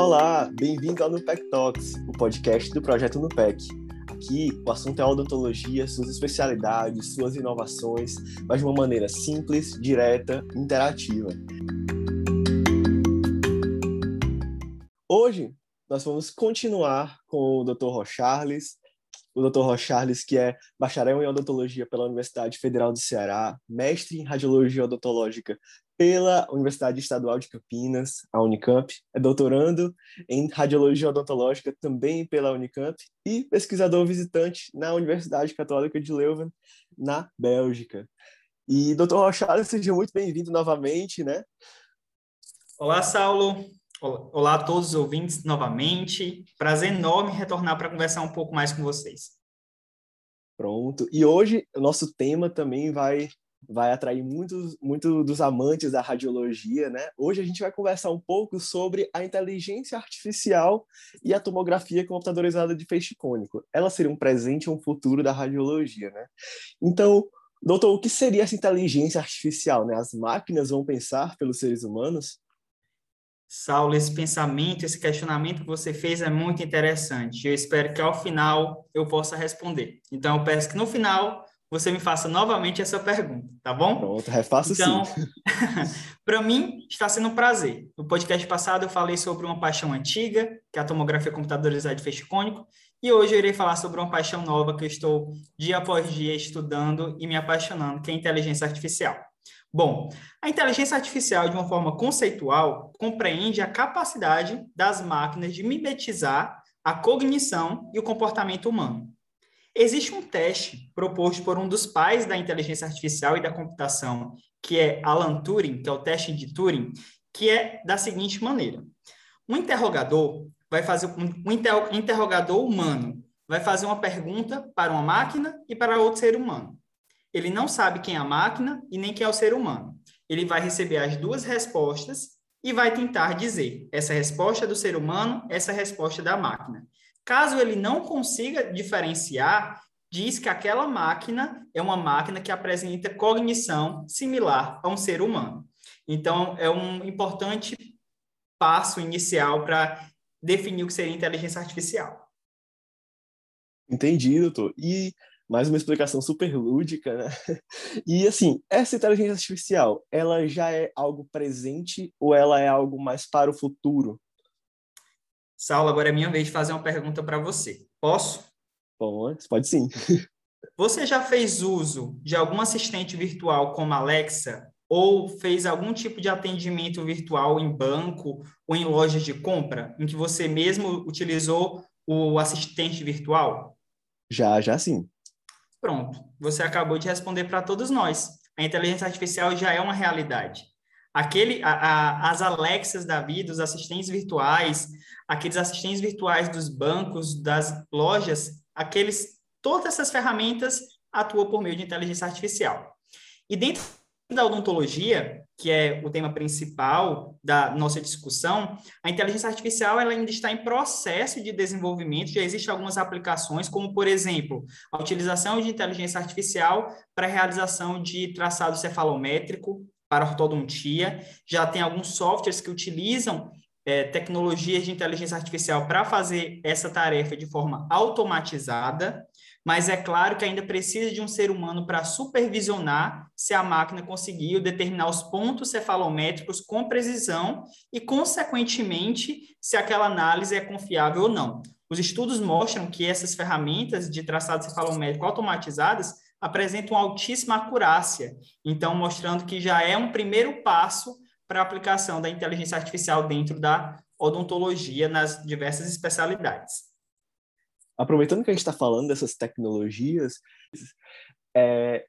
Olá, bem-vindo ao Nupec Talks, o podcast do projeto Nupec. Aqui o assunto é odontologia, suas especialidades, suas inovações, mas de uma maneira simples, direta, interativa. Hoje nós vamos continuar com o Dr. Rocharles, o Dr. Rocharles, que é bacharel em odontologia pela Universidade Federal do Ceará, mestre em radiologia odontológica pela Universidade Estadual de Campinas, a Unicamp, é doutorando em radiologia odontológica também pela Unicamp e pesquisador visitante na Universidade Católica de Leuven, na Bélgica. E Dr. Rocharles, seja muito bem-vindo novamente, né? Olá, Saulo. Olá a todos os ouvintes novamente. Prazer enorme retornar para conversar um pouco mais com vocês. Pronto. E hoje o nosso tema também vai vai atrair muitos muito dos amantes da radiologia, né? Hoje a gente vai conversar um pouco sobre a inteligência artificial e a tomografia computadorizada de feixe cônico. Ela seria um presente ou um futuro da radiologia, né? Então, doutor, o que seria essa inteligência artificial, né? As máquinas vão pensar pelos seres humanos? Saulo, esse pensamento, esse questionamento que você fez é muito interessante. Eu espero que ao final eu possa responder. Então, eu peço que no final você me faça novamente essa pergunta, tá bom? Pronto, refaço então, sim. para mim, está sendo um prazer. No podcast passado, eu falei sobre uma paixão antiga, que é a tomografia computadorizada de feixe cônico, e hoje eu irei falar sobre uma paixão nova que eu estou dia após dia estudando e me apaixonando, que é a inteligência artificial. Bom, a inteligência artificial, de uma forma conceitual, compreende a capacidade das máquinas de mimetizar a cognição e o comportamento humano. Existe um teste proposto por um dos pais da inteligência artificial e da computação, que é Alan Turing, que é o teste de Turing, que é da seguinte maneira: um interrogador vai fazer um interrogador humano vai fazer uma pergunta para uma máquina e para outro ser humano. Ele não sabe quem é a máquina e nem quem é o ser humano. Ele vai receber as duas respostas e vai tentar dizer essa resposta é do ser humano, essa resposta é da máquina. Caso ele não consiga diferenciar, diz que aquela máquina é uma máquina que apresenta cognição similar a um ser humano. Então, é um importante passo inicial para definir o que seria inteligência artificial. Entendi, doutor. E mais uma explicação super lúdica, né? E assim, essa inteligência artificial, ela já é algo presente ou ela é algo mais para o futuro? Saulo, agora é minha vez de fazer uma pergunta para você. Posso? Pode, pode sim. Você já fez uso de algum assistente virtual como Alexa ou fez algum tipo de atendimento virtual em banco ou em lojas de compra, em que você mesmo utilizou o assistente virtual? Já, já sim. Pronto, você acabou de responder para todos nós. A inteligência artificial já é uma realidade. Aquele, a, a, as Alexas da vida, os assistentes virtuais, aqueles assistentes virtuais dos bancos, das lojas, aqueles, todas essas ferramentas atuam por meio de inteligência artificial. E dentro da odontologia, que é o tema principal da nossa discussão, a inteligência artificial ela ainda está em processo de desenvolvimento, já existem algumas aplicações, como, por exemplo, a utilização de inteligência artificial para a realização de traçado cefalométrico para ortodontia, já tem alguns softwares que utilizam é, tecnologias de inteligência artificial para fazer essa tarefa de forma automatizada, mas é claro que ainda precisa de um ser humano para supervisionar se a máquina conseguiu determinar os pontos cefalométricos com precisão e, consequentemente, se aquela análise é confiável ou não. Os estudos mostram que essas ferramentas de traçado cefalométrico automatizadas apresentam altíssima acurácia, então mostrando que já é um primeiro passo para a aplicação da inteligência artificial dentro da odontologia nas diversas especialidades aproveitando que a gente está falando dessas tecnologias, é,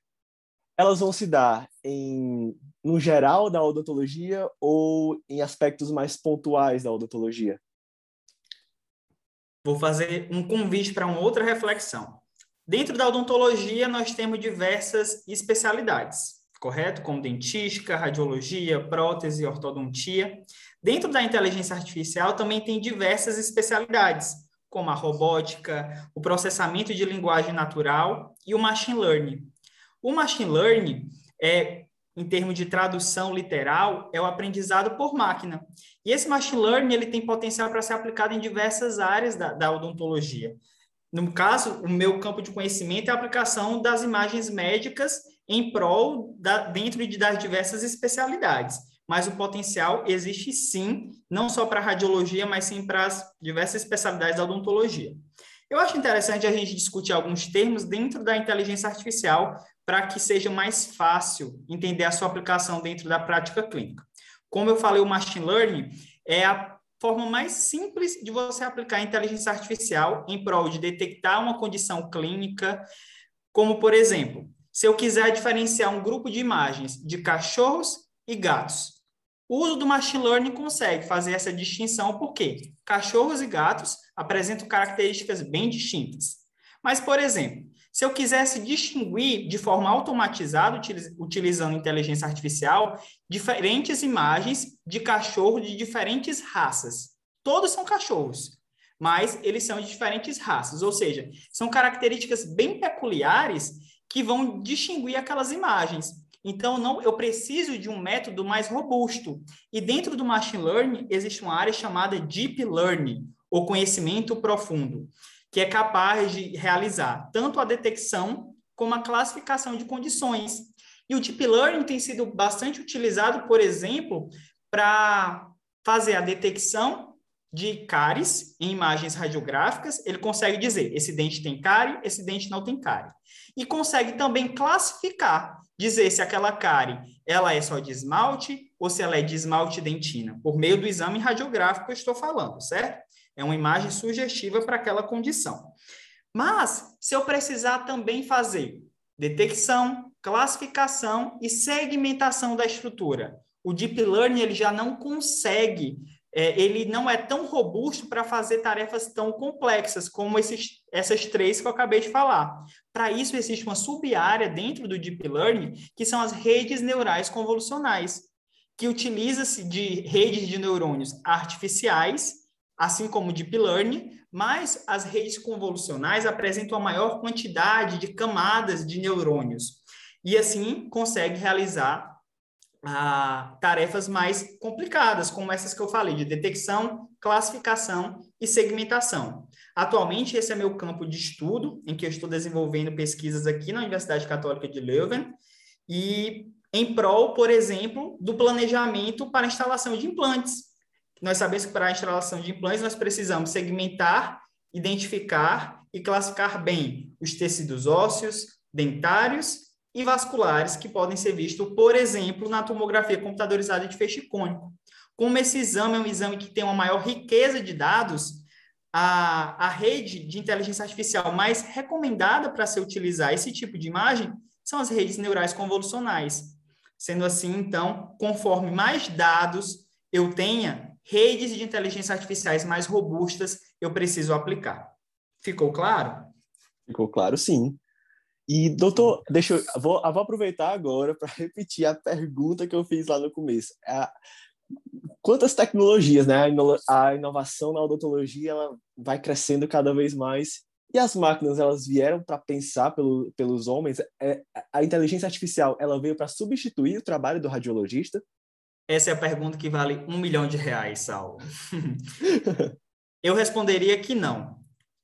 elas vão se dar em, no geral da odontologia ou em aspectos mais pontuais da odontologia? Vou fazer um convite para uma outra reflexão. Dentro da odontologia, nós temos diversas especialidades, correto? Como dentística, radiologia, prótese, ortodontia. Dentro da inteligência artificial, também tem diversas especialidades, como a robótica, o processamento de linguagem natural e o machine learning. O machine learning é em termos de tradução literal, é o aprendizado por máquina. E esse machine learning ele tem potencial para ser aplicado em diversas áreas da, da odontologia. No caso, o meu campo de conhecimento é a aplicação das imagens médicas em prol da, dentro de, das diversas especialidades. Mas o potencial existe sim, não só para a radiologia, mas sim para as diversas especialidades da odontologia. Eu acho interessante a gente discutir alguns termos dentro da inteligência artificial para que seja mais fácil entender a sua aplicação dentro da prática clínica. Como eu falei, o machine learning é a forma mais simples de você aplicar a inteligência artificial em prol de detectar uma condição clínica, como, por exemplo, se eu quiser diferenciar um grupo de imagens de cachorros e gatos. O uso do machine learning consegue fazer essa distinção porque cachorros e gatos apresentam características bem distintas. Mas, por exemplo, se eu quisesse distinguir de forma automatizada, utilizando inteligência artificial, diferentes imagens de cachorro de diferentes raças. Todos são cachorros, mas eles são de diferentes raças, ou seja, são características bem peculiares que vão distinguir aquelas imagens. Então, não, eu preciso de um método mais robusto. E dentro do machine learning existe uma área chamada deep learning, ou conhecimento profundo que é capaz de realizar tanto a detecção como a classificação de condições. E o Deep Learning tem sido bastante utilizado, por exemplo, para fazer a detecção de cáries em imagens radiográficas. Ele consegue dizer, esse dente tem cárie, esse dente não tem cárie. E consegue também classificar, dizer se aquela cárie ela é só de esmalte ou se ela é de esmalte dentina, por meio do exame radiográfico que eu estou falando, certo? É uma imagem sugestiva para aquela condição. Mas, se eu precisar também fazer detecção, classificação e segmentação da estrutura, o Deep Learning ele já não consegue, é, ele não é tão robusto para fazer tarefas tão complexas como esses, essas três que eu acabei de falar. Para isso, existe uma sub-área dentro do Deep Learning, que são as redes neurais convolucionais, que utiliza-se de redes de neurônios artificiais assim como o Deep Learning, mas as redes convolucionais apresentam a maior quantidade de camadas de neurônios e assim consegue realizar ah, tarefas mais complicadas, como essas que eu falei, de detecção, classificação e segmentação. Atualmente, esse é meu campo de estudo, em que eu estou desenvolvendo pesquisas aqui na Universidade Católica de Leuven, e em prol, por exemplo, do planejamento para instalação de implantes, nós sabemos que para a instalação de implantes nós precisamos segmentar, identificar e classificar bem os tecidos ósseos, dentários e vasculares que podem ser vistos, por exemplo, na tomografia computadorizada de feixe cônico. Como esse exame é um exame que tem uma maior riqueza de dados, a, a rede de inteligência artificial mais recomendada para se utilizar esse tipo de imagem são as redes neurais convolucionais. Sendo assim, então, conforme mais dados eu tenha, redes de inteligência artificiais mais robustas eu preciso aplicar. Ficou claro? Ficou claro, sim. E, doutor, deixa eu, vou, eu vou aproveitar agora para repetir a pergunta que eu fiz lá no começo. A, quantas tecnologias, né? A inovação na odontologia ela vai crescendo cada vez mais e as máquinas elas vieram para pensar pelo, pelos homens. É, a inteligência artificial ela veio para substituir o trabalho do radiologista essa é a pergunta que vale um milhão de reais, Saulo. Eu responderia que não.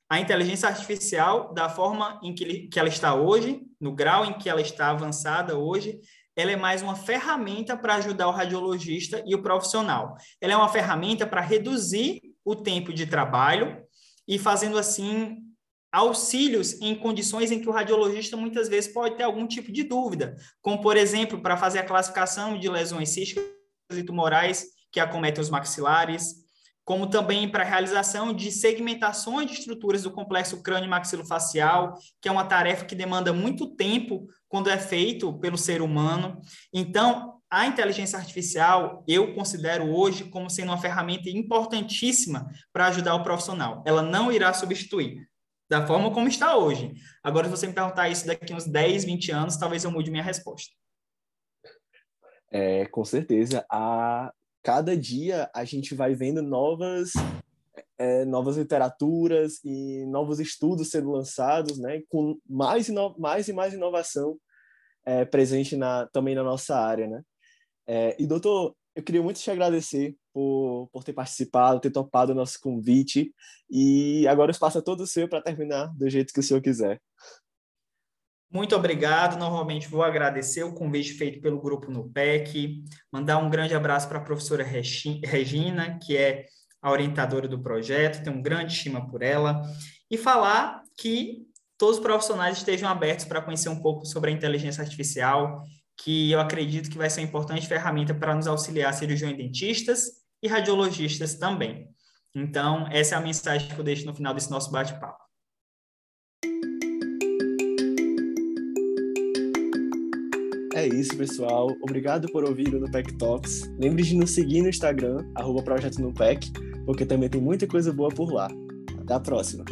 A inteligência artificial, da forma em que, que ela está hoje, no grau em que ela está avançada hoje, ela é mais uma ferramenta para ajudar o radiologista e o profissional. Ela é uma ferramenta para reduzir o tempo de trabalho e fazendo assim auxílios em condições em que o radiologista muitas vezes pode ter algum tipo de dúvida, como por exemplo, para fazer a classificação de lesões císticas e tumorais que acometem os maxilares, como também para a realização de segmentações de estruturas do complexo crânio-maxilofacial, que é uma tarefa que demanda muito tempo quando é feito pelo ser humano. Então, a inteligência artificial eu considero hoje como sendo uma ferramenta importantíssima para ajudar o profissional. Ela não irá substituir da forma como está hoje. Agora, se você me perguntar isso daqui uns 10, 20 anos, talvez eu mude minha resposta. É, com certeza. A cada dia a gente vai vendo novas é, novas literaturas e novos estudos sendo lançados, né, com mais, mais e mais inovação é, presente na, também na nossa área, né? É, e, doutor, eu queria muito te agradecer por, por ter participado, ter topado o nosso convite. E agora o espaço é todo seu para terminar do jeito que o senhor quiser. Muito obrigado. Normalmente vou agradecer o convite feito pelo grupo no PEC, mandar um grande abraço para a professora Regina, que é a orientadora do projeto, tenho um grande estima por ela, e falar que todos os profissionais estejam abertos para conhecer um pouco sobre a inteligência artificial, que eu acredito que vai ser uma importante ferramenta para nos auxiliar cirurgiões dentistas e radiologistas também. Então, essa é a mensagem que eu deixo no final desse nosso bate-papo. É isso, pessoal. Obrigado por ouvir o Nupec Talks. Lembre de nos seguir no Instagram, arroba Projeto Nupec, porque também tem muita coisa boa por lá. Até a próxima!